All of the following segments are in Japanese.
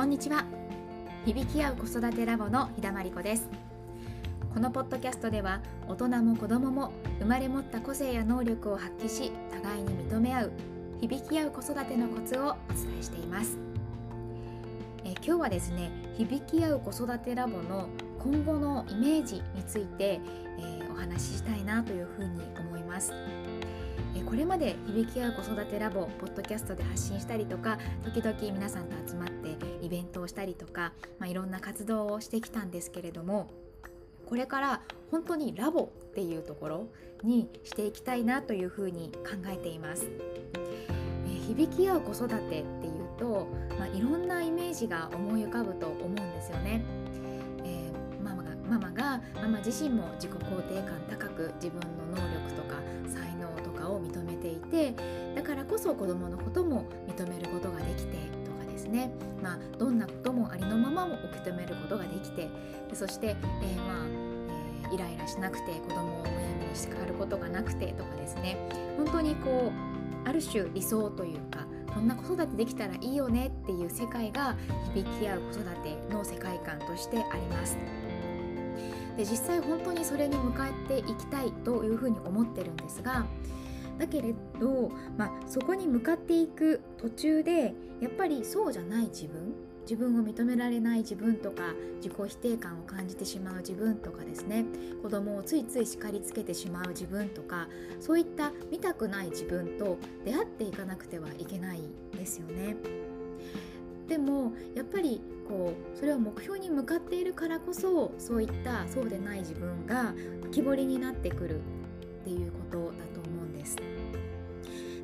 こんにちは。響き合う子育てラボの日田真理子です。このポッドキャストでは大人も子供も生まれ持った個性や能力を発揮し互いに認め合う響き合う子育てのコツをお伝えしています。え今日はですね響き合う子育てラボの今後のイメージについて、えー、お話ししたいなというふうに思います。これまで響き合う子育てラボポッドキャストで発信したりとか時々皆さんと集まってベントをしたりとか、まあ、いろんな活動をしてきたんですけれどもこれから本当にラボっていうところにしていきたいなというふうに考えています。え響き合う子育てっていうと、まあ、いろんなイメージが思い浮かぶと思うんですよね。えー、ママがママがママ自身も自己肯定感高く自分の能力とか才能とかを認めていてだからこそ子どものことも認めることができてね、まあ、どんなこともありのままも受け止めることができてそして、えー、まあえー、イライラしなくて子供をむやみに叱ることがなくてとかですね本当にこうある種理想というかこんな子育てできたらいいよねっていう世界が響き合う子育ての世界観としてあります。で実際本当にそれに向かっていきたいというふうに思ってるんですがだけれど、まあ、そこに向かっていく途中でやっぱりそうじゃない自分自分を認められない自分とか自己否定感を感じてしまう自分とかですね子供をついつい叱りつけてしまう自分とかそういった見たくない自分と出会っていかなくてはいけないですよね。でもやっぱりこうそれは目標に向かっているからこそそういったそうでない自分が浮き彫りになってくるっていうこと。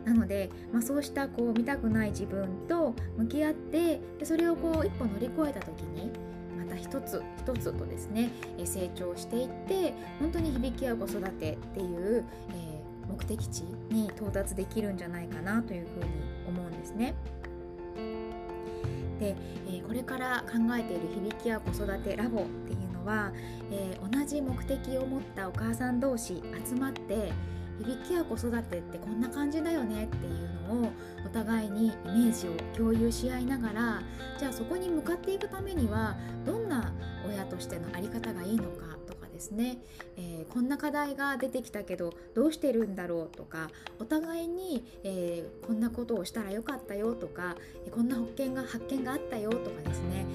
なので、まあ、そうしたこう見たくない自分と向き合ってでそれをこう一歩乗り越えた時にまた一つ一つとですね成長していって本当に響き合う子育てっていう、えー、目的地に到達できるんじゃないかなというふうに思うんですね。で、えー、これから考えている響き合う子育てラボっていうのは、えー、同じ目的を持ったお母さん同士集まって響き合う子育てってこんな感じだよねっていうのをお互いにイメージを共有し合いながらじゃあそこに向かっていくためにはどんな親としての在り方がいいのかとかですね、えー、こんな課題が出てきたけどどうしてるんだろうとかお互いに、えー、こんなことをしたらよかったよとかこんな発見が発見があったよとかですね、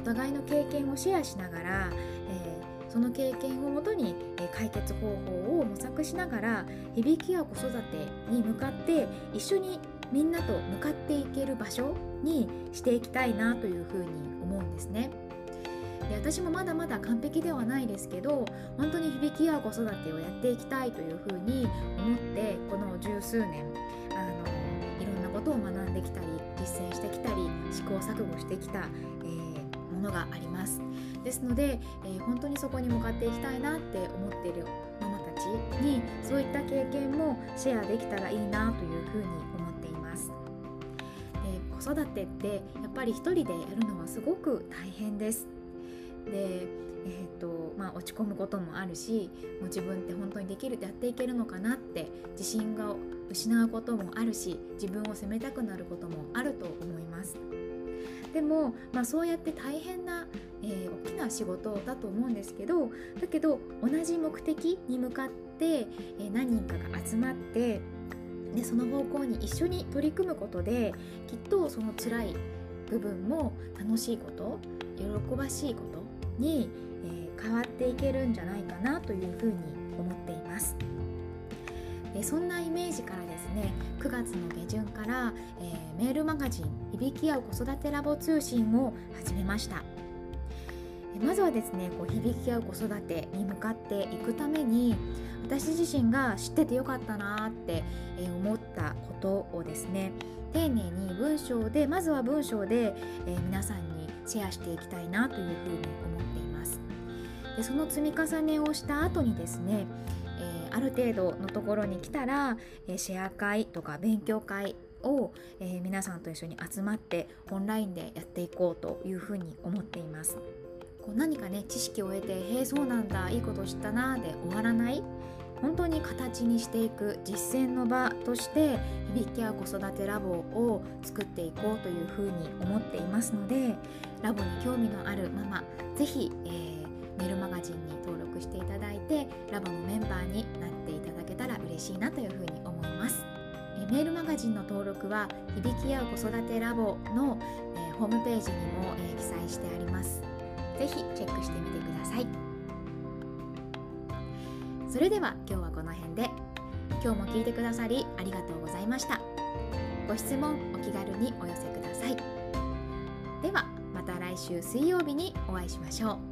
お互いの経験をシェアしながら、その経験をもとに解決方法を模索しながら響き合う子育てに向かって一緒にみんなと向かっていける場所にしていきたいなというふうに思うんですね。で私もまだまだ完璧ではないですけど本当に響き合う子育てをやっていきたいというふうに思ってこの十数年あのいろんなことを学んできたり実践してきたり試行錯誤してきた、えー、ものがあります。ですので、えー、本当にそこに向かっていきたいなって思っているママたちにそういった経験もシェアできたらいいなというふうに思っています。で子育てってやっぱり一人でやるのはすごく大変です。でえーとまあ、落ち込むこともあるしもう自分って本当にできるやっていけるのかなって自信が失うこともあるし自分を責めたくなることもあると思います。でも、まあ、そうやって大変な、えー、大きな仕事だと思うんですけどだけど同じ目的に向かって、えー、何人かが集まってでその方向に一緒に取り組むことできっとその辛い部分も楽しいこと喜ばしいことに、えー、変わっていけるんじゃないかなというふうに思っています。そんなイメージからね。9月の下旬から、えー、メールマガジン「響き合う子育てラボ通信」を始めました。まずはですねこう響き合う子育てに向かっていくために私自身が知っててよかったなって思ったことをですね丁寧に文章でまずは文章で、え、皆さんにシェアしていきたいなというふうに思っています。でその積み重ねをした後にですねある程度のところに来たら、えシェア会とか勉強会を、えー、皆さんと一緒に集まってオンラインでやっていこうというふうに思っています。こう何かね知識を得て「へえそうなんだいいこと知ったな」で終わらない本当に形にしていく実践の場として響き合う子育てラボを作っていこうというふうに思っていますのでラボに興味のあるママ是非、えー、メールマガジンに登録していただいてラボのメンバーになっていただけたら嬉しいなというふうに思います。えメールマガジンの登録は響き合う子育てラボの、えー、ホームページにも、えー、記載してあります。ぜひチェックしてみてください。それでは今日はこの辺で今日も聞いてくださりありがとうございましたご質問お気軽にお寄せくださいではまた来週水曜日にお会いしましょう